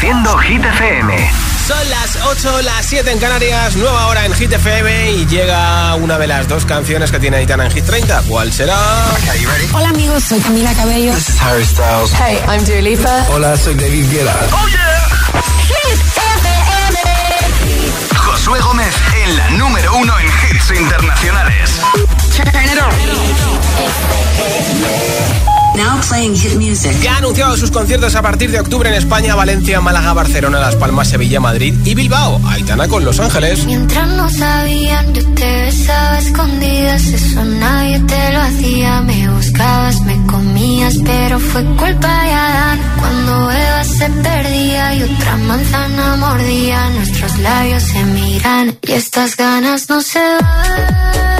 Reproduciendo Hit FM. Son las 8, las 7 en Canarias, nueva hora en Hit FM y llega una de las dos canciones que tiene Aitana en Hit 30. ¿Cuál será? Hola amigos, soy Camila Cabello. This is Harry Styles. Hey, I'm Dua Lipa. Hola, soy David Guetta. ¡Oh, yeah! Hit FM. Josué Gómez en la número uno en hits internacionales. Now playing hit music. Ya ha anunciado sus conciertos a partir de octubre en España, Valencia, Málaga, Barcelona, Las Palmas, Sevilla, Madrid y Bilbao. Aitana con Los Ángeles. Mientras no sabían, yo te besaba escondidas. Eso nadie te lo hacía. Me buscabas, me comías, pero fue culpa de Adán. Cuando Eva se perdía y otra manzana mordía, nuestros labios se miran y estas ganas no se van.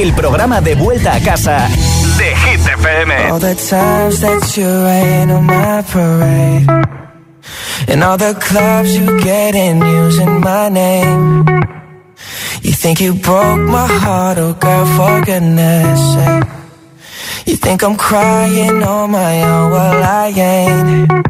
El programa de vuelta a casa de Hit. All the times that you rain on my parade. And all the clubs you get in using my name. You think you broke my heart, oh girl, for goodness sake. You think I'm crying on my own, well I ain't.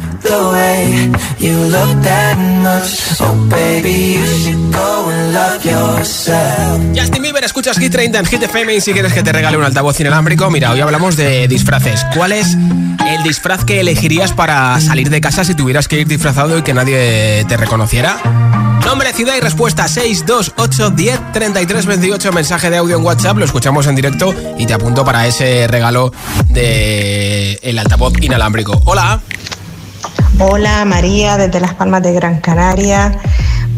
the way you look that much Oh baby, you should go and love yourself Justin Bieber, escuchas Hit 30 en Hit FM y si quieres que te regale un altavoz inalámbrico, mira, hoy hablamos de disfraces. ¿Cuál es el disfraz que elegirías para salir de casa si tuvieras que ir disfrazado y que nadie te reconociera? Nombre, ciudad y respuesta 628 10 33 28. Mensaje de audio en WhatsApp, lo escuchamos en directo y te apunto para ese regalo de el altavoz inalámbrico. Hola. Hola María, desde Las Palmas de Gran Canaria.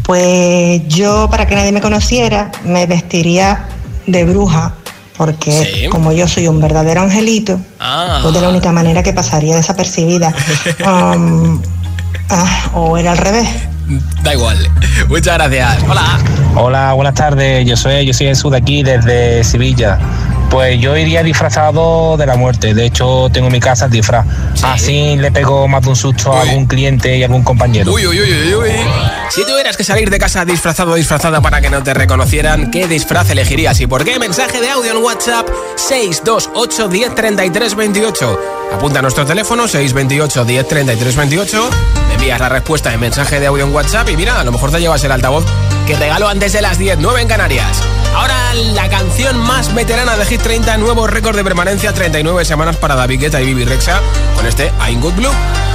Pues yo, para que nadie me conociera, me vestiría de bruja, porque Sí. como yo soy un verdadero angelito, Ah. pues de la única manera que pasaría desapercibida. Um, ah, o era al revés. Da igual. Muchas gracias. Hola. Hola, buenas tardes. Yo soy, yo soy Jesús de aquí, desde Sevilla. Pues yo iría disfrazado de la muerte. De hecho, tengo en mi casa el disfraz. Así le pego más de un susto a algún cliente y algún compañero. Uy, uy, uy, uy, uy. Si tuvieras que salir de casa disfrazado o disfrazada para que no te reconocieran, ¿qué disfraz elegirías y por qué? Mensaje de audio en WhatsApp 628 10 33 28. Apunta a nuestro teléfono 628 10 33 28. Me envías la respuesta en mensaje de audio en WhatsApp y mira, a lo mejor te llevas el altavoz que regalo antes de las 10, 9 en Canarias. Ahora la canción más veterana de Hit 30, nuevo récord de permanencia, 39 semanas para David Guetta y Bibi Rexa con este I'm Good Blue.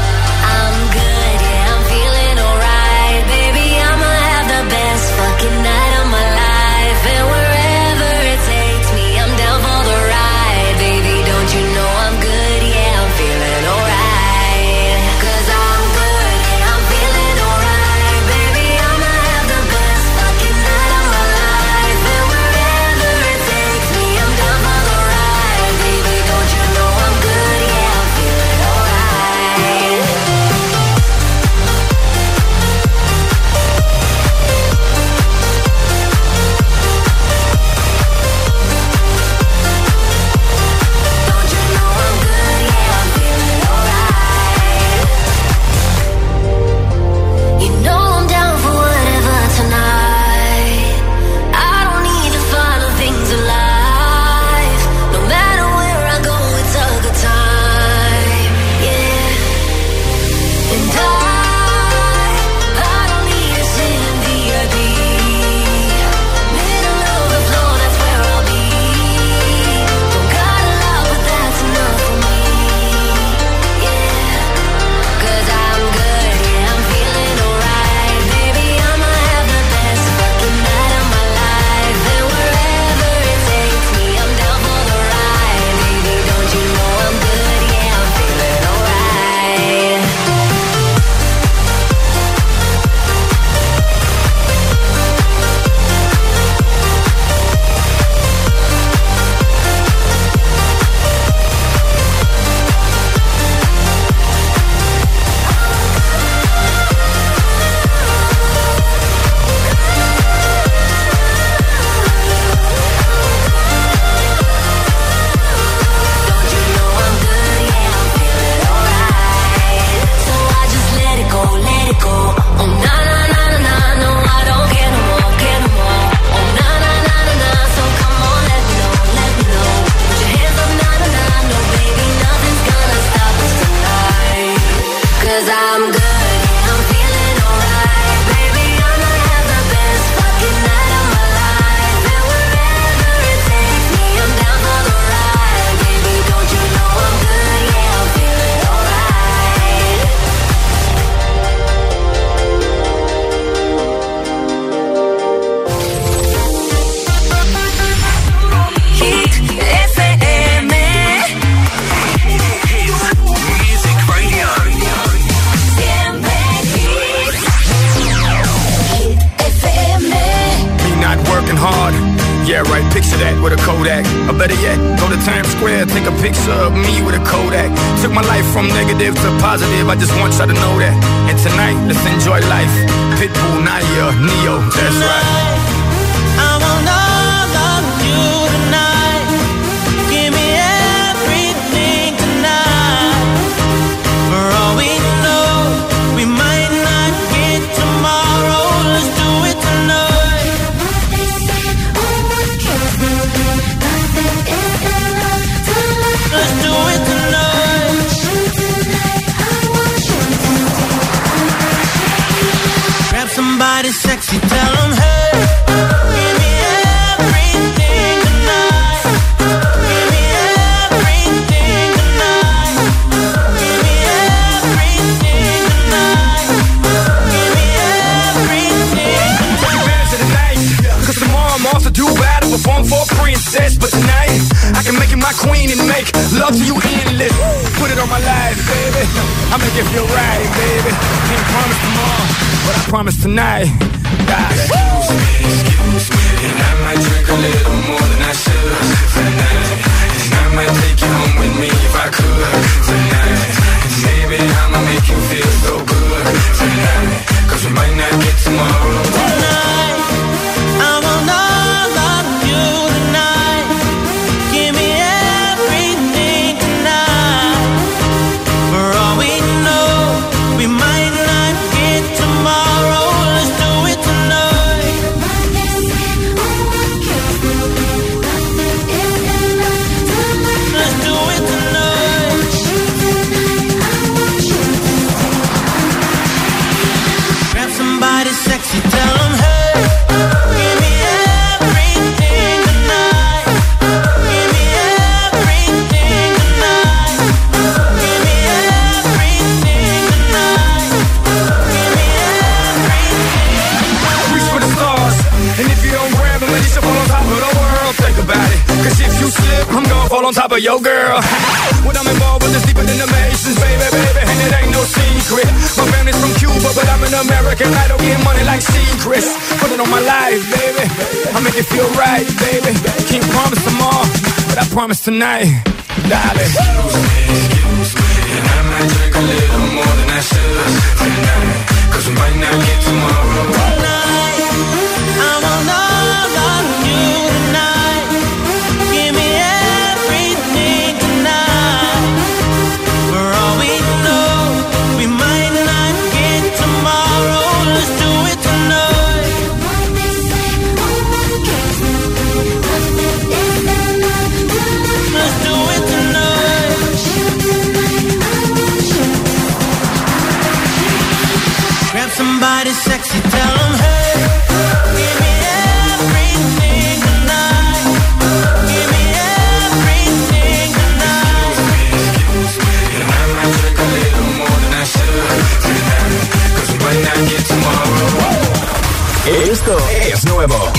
Esto es nuevo.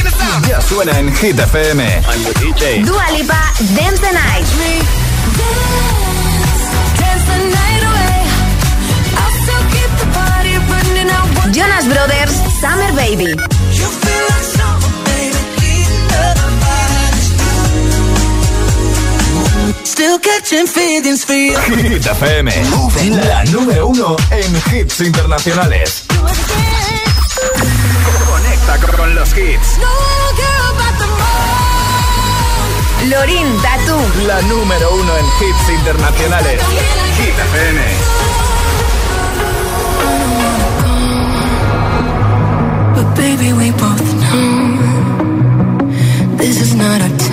Ya suena en Hit FM. I'm the Dance the Night. Jonas Brothers, Summer Baby. Still catching FM, la número uno en hits internacionales. Conecta con los hits. Lorin Tatu, la número uno en hits internacionales. Hit FM. baby, we both know this is not a.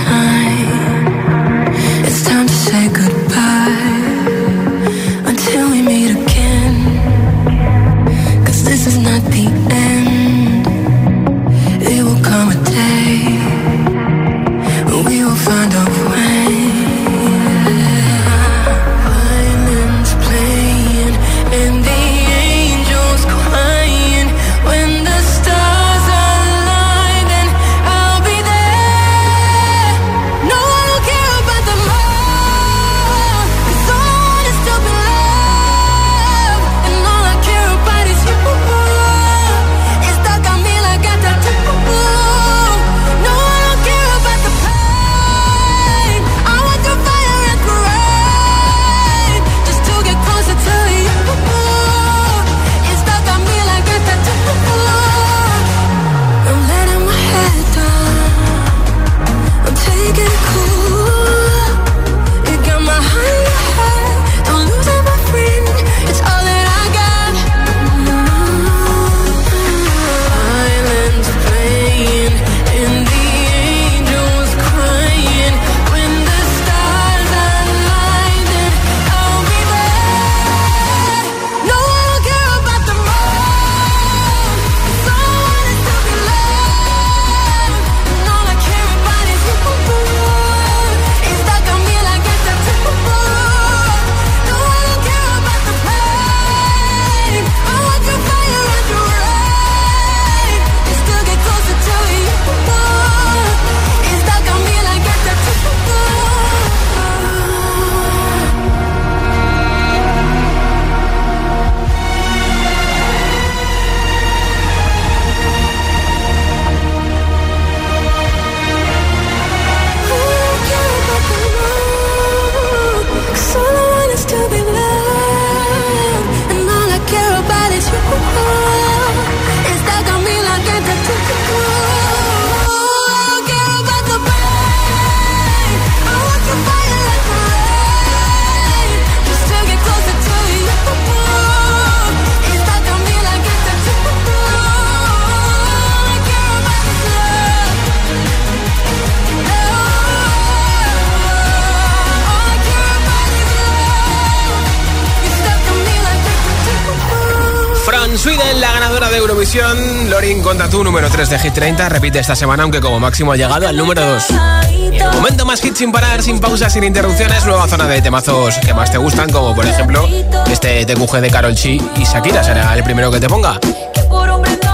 Biden, la ganadora de Eurovisión. Lorin contra tu número 3 de Hit 30. Repite esta semana, aunque como máximo ha llegado al número 2. Y el momento más hit sin parar, sin pausas, sin interrupciones. Nueva zona de temazos que más te gustan, como por ejemplo este TQG de Carol Chi y Shakira. Será el primero que te ponga.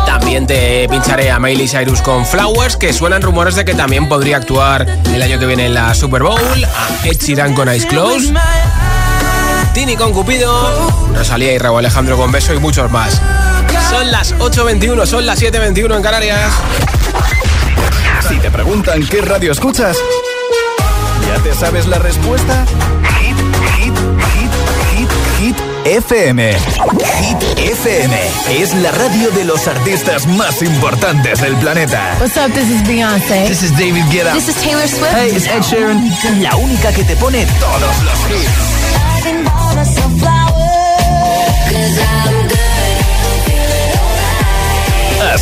También te pincharé a Miley Cyrus con Flowers, que suenan rumores de que también podría actuar el año que viene en la Super Bowl. A Ed Sheeran con Eyes Closed. Tini con Cupido, Rosalía y Raúl Alejandro con Beso y muchos más. Son las 8.21, son las 7.21 en Canarias. Si te preguntan qué radio escuchas, ¿ya te sabes la respuesta? Hit, hit, hit, hit, hit FM. Hit FM es la radio de los artistas más importantes del planeta. What's up? This is Beyonce. This is David Guetta. This is Taylor Swift. Hey, it's Ed Sheeran. La única que te pone todos los hits.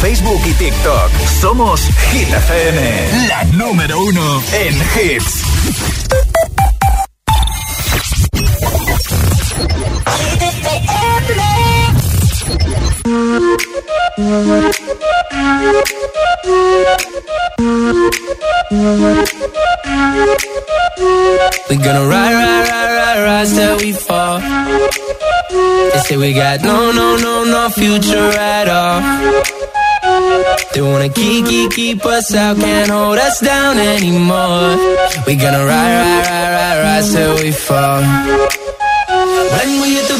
Facebook y TikTok. Somos Hit FM, la número uno en hits. We gonna ride, ride, ride, ride, ride till we fall. They say we got no, no, no, no future at all. They wanna keep, keep, keep us out, can't hold us down anymore. We gonna ride, ride, ride, ride, ride till we fall. When we hit the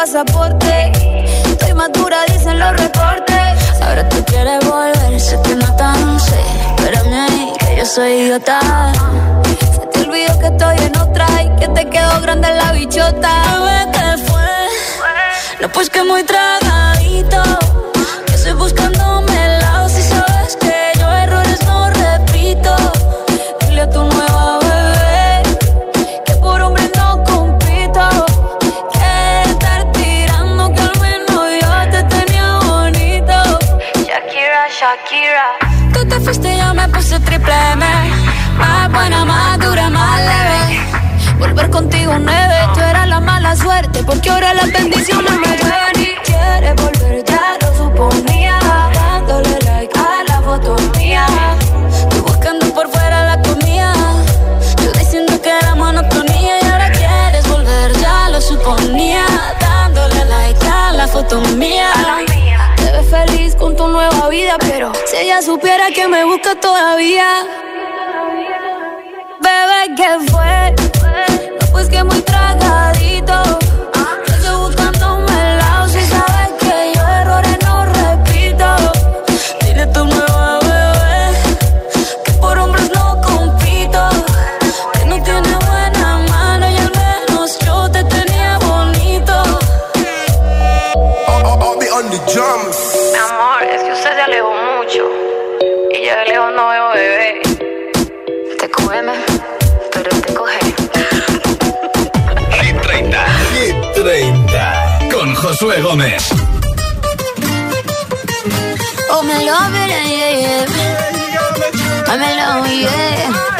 pasaporte. Estoy madura, dicen los reportes. Ahora tú quieres volver, se te nota, no sé. Espérame ahí, que yo soy idiota. Se te olvidó que estoy en otra y que te quedó grande la bichota. A ver qué fue. No, pues que muy tragadito Shakira. Tú te fuiste, yo me puse triple M. Más buena, más dura, más leve. Volver contigo nueve, tú eras la mala suerte, porque ahora las bendiciones me ven y quieres volver, ya lo suponía. Dándole like a la foto mía. Tú buscando por fuera la comida. Yo diciendo que era monotonía y ahora quieres volver, ya lo suponía. Dándole like a la foto mía vida, pero si ella supiera que me busca todavía. Bebé, que fue? No, pues que muy tragadito. Josué Gómez. Oh, me love it, yeah, yeah. I'm in yeah.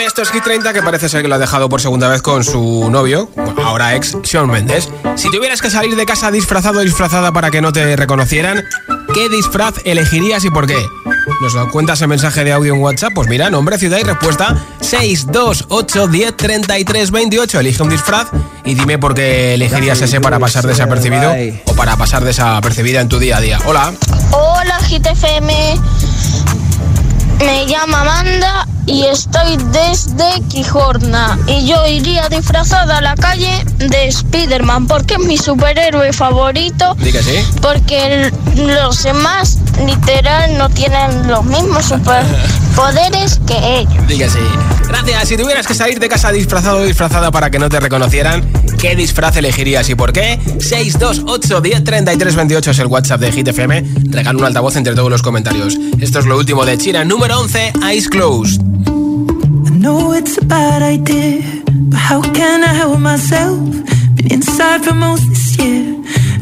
esto es Hit 30, que parece ser que lo ha dejado por segunda vez con su novio, ahora ex Sean Mendes. Si tuvieras que salir de casa disfrazado o disfrazada para que no te reconocieran, ¿qué disfraz elegirías y por qué? ¿Nos lo cuentas en mensaje de audio en WhatsApp? Pues mira, nombre, ciudad y respuesta 628 10 33 28. Elige un disfraz y dime por qué elegirías ese para pasar desapercibido o para pasar desapercibida en tu día a día. Hola. Hola, GTFM. Me llamo Amanda y estoy desde Quijorna y yo iría disfrazada a la calle de Spider-Man porque es mi superhéroe favorito. Sí. Porque el- los demás literal no tienen los mismos superpoderes que ellos. Sí. Gracias. Si tuvieras que salir de casa disfrazado o disfrazada para que no te reconocieran, ¿qué disfraz elegirías y por qué? 628 10 33 28 es el WhatsApp de Hit FM. Regala un altavoz entre todos los comentarios. Esto es lo último de China. Número 11, Eyes Closed. I know it's a bad idea, but how can I help myself? Been inside for most this year,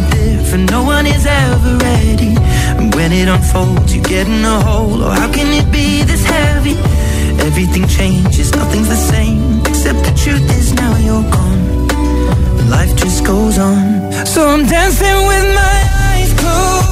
different. No one is ever ready. And when it unfolds, you get in a hole. Or how can it be this heavy? Everything changes, nothing's the same. Except the truth is now you're gone. Life just goes on. So I'm dancing with my eyes closed.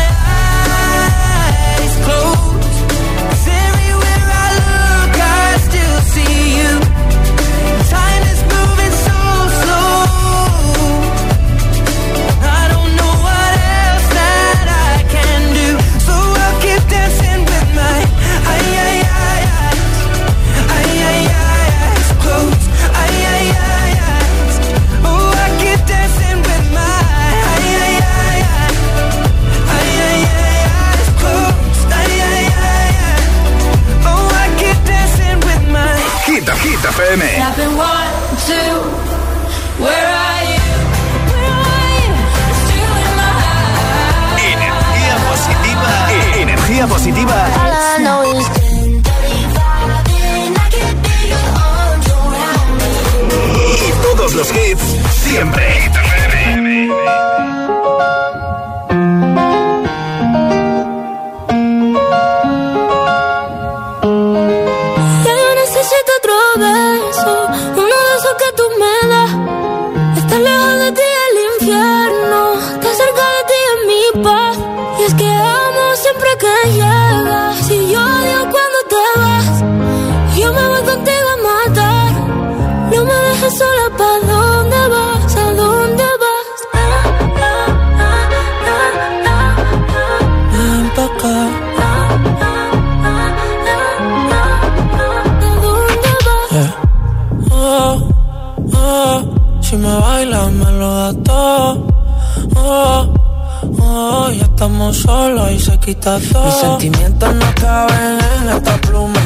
FM. Tapping one, two, where are you? Energía positiva. Energía positiva. All I know is Y todos los hits siempre. Oh, si me bailas me lo das todo. Oh, Oh, ya estamos solos y se quita todo. Mis sentimientos no caben en esta pluma.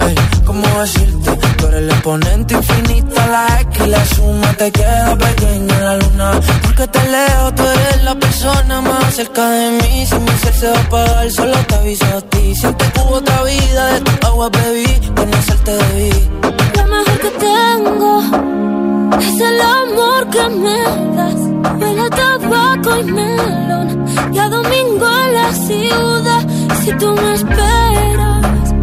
Ey, ¿cómo decirte? Tú eres el exponente infinito, la X y la suma te queda pequeña en la luna. Porque te leo, tú eres la persona más cerca de mí. Si mi ser se va a apagar, solo te aviso a ti. Siento que hubo otra vida, de tu agua bebí, conocerte debí. Lo mejor que tengo es el amor que me das. Huele a tabaco y melón. Y a domingo en la ciudad. Si tú me esperas,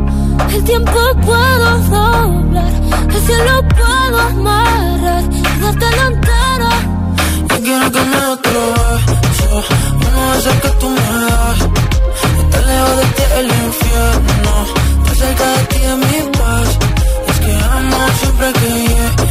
el tiempo puedo doblar. El cielo puedo amarrar darte la entera. Yo quiero que me otro beso, uno de esos que tú me das. Estar lejos de ti el infierno, estar cerca de ti es mi paz. Y es que amo siempre que llegas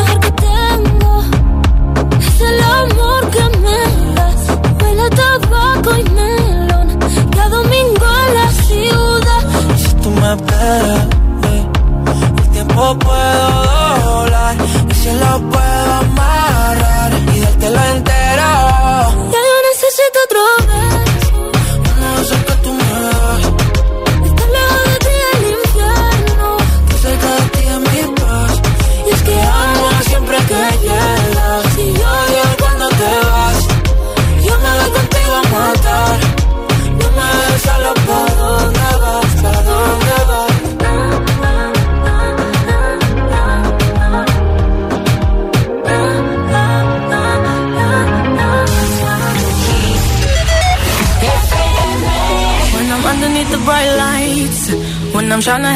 a tabaco y melón y a domingo en la ciudad. Si tú me esperas, eh, el tiempo puedo doblar. Y se lo puedo amarrar y dártelo entero. Ya yo necesito otro beso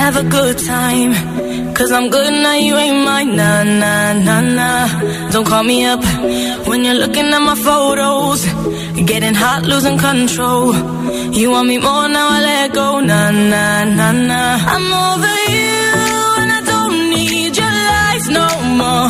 have a good time. Cause I'm good now, you ain't mine. Nah, nah, nah, nah. Don't call me up when you're looking at my photos. Getting hot, losing control. You want me more now, I let go. Nah, nah, nah, nah. I'm over you, and I don't need your lies no more.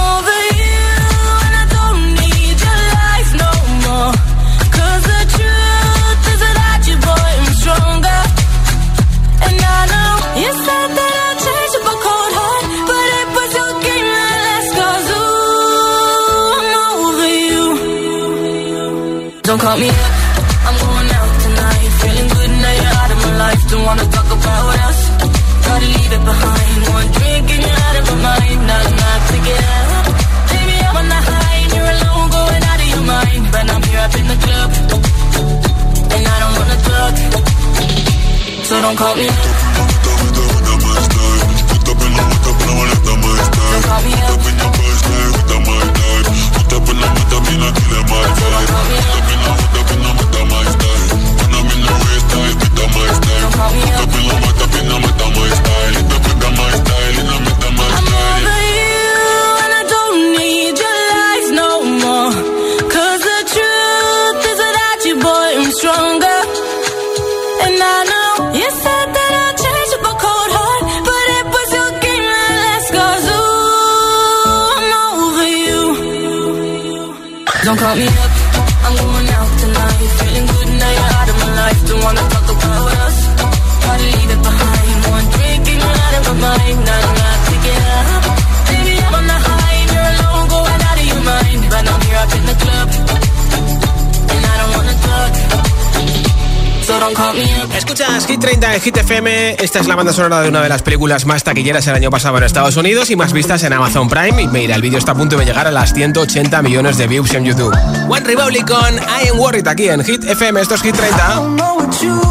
Hit FM. Esta es la banda sonora de una de las películas más taquilleras el año pasado en Estados Unidos y más vistas en Amazon Prime. Y mira, el vídeo está a punto de llegar a las 180 millones de views en YouTube. One Republic con I Am Worried aquí en Hit FM. Esto es Hit 30.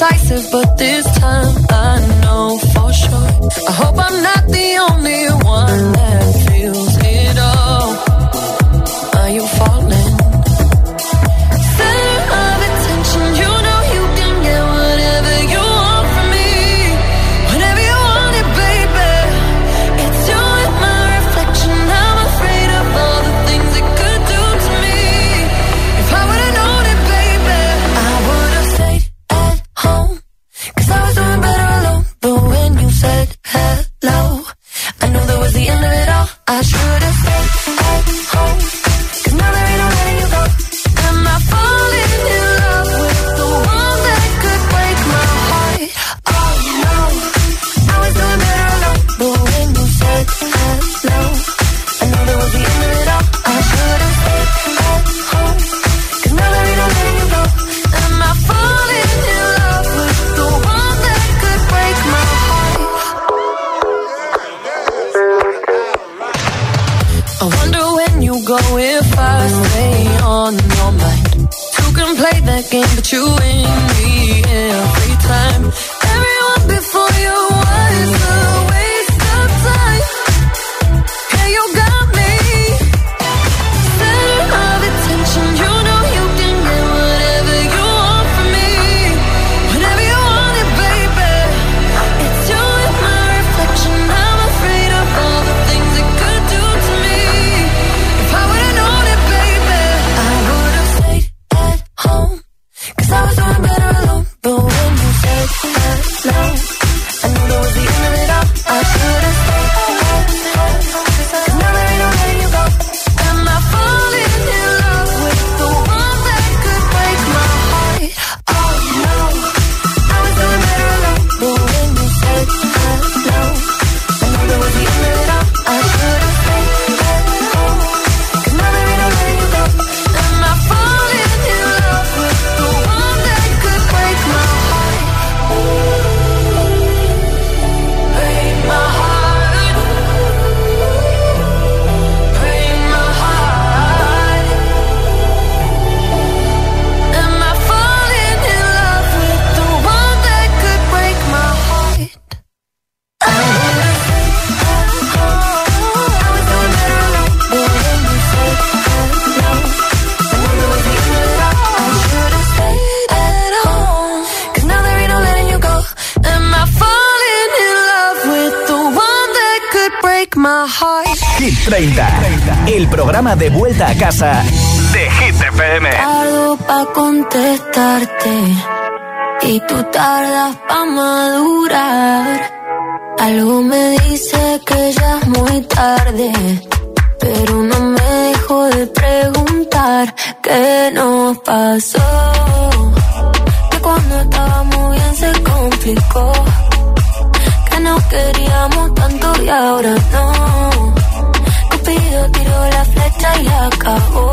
I'm indecisive, but this time I know for sure. I hope I'm not the only one I wonder when you go if I stay on your mind. Two can play that game, but you win me every time. De vuelta a casa de Hit FM. Tardo pa' contestarte y tú tardas pa' madurar. Algo me dice que ya es muy tarde, pero no me dejo de preguntar qué nos pasó. Que cuando estábamos bien se complicó, que nos queríamos tanto y ahora no. Cupido tiró la flecha y acabó.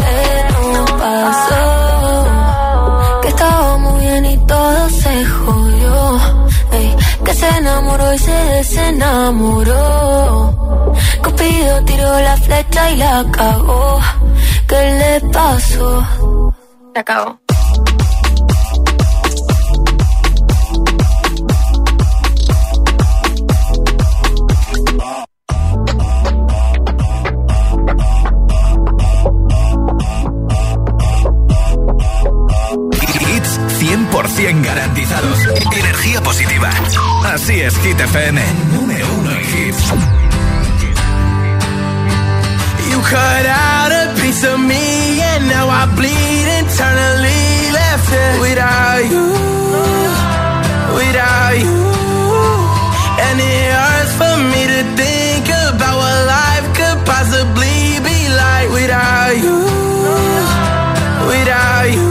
Enamoró se desenamoró. Cupido tiró la flecha y la cagó. ¿Qué le pasó? Se acabó. 100% garantizados. Energía positiva. Así es, Hit FM. Número uno en hits. You cut out a piece of me and now I bleed internally left it without you, without you. And it hurts for me to think about what life could possibly be like without you, without you.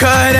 Cut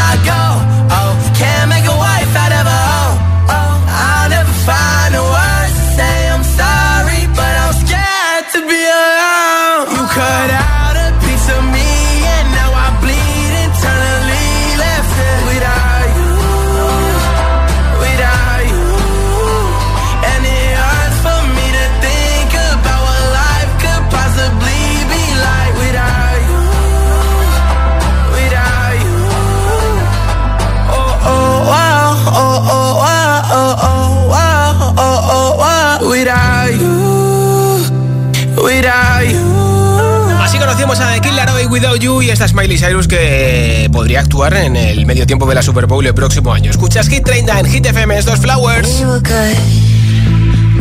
esta es Miley Cyrus que podría actuar en el medio tiempo de la Super Bowl el próximo año. Escuchas Hit 30 en Hit FM, estos Flowers. We were good,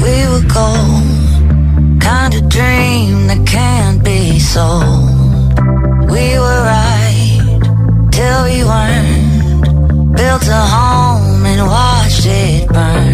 we were gold, kind of dream that can't be sold. We were right, till we weren't, built a home and watched it burn.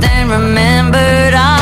then remembered I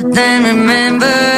but then remember.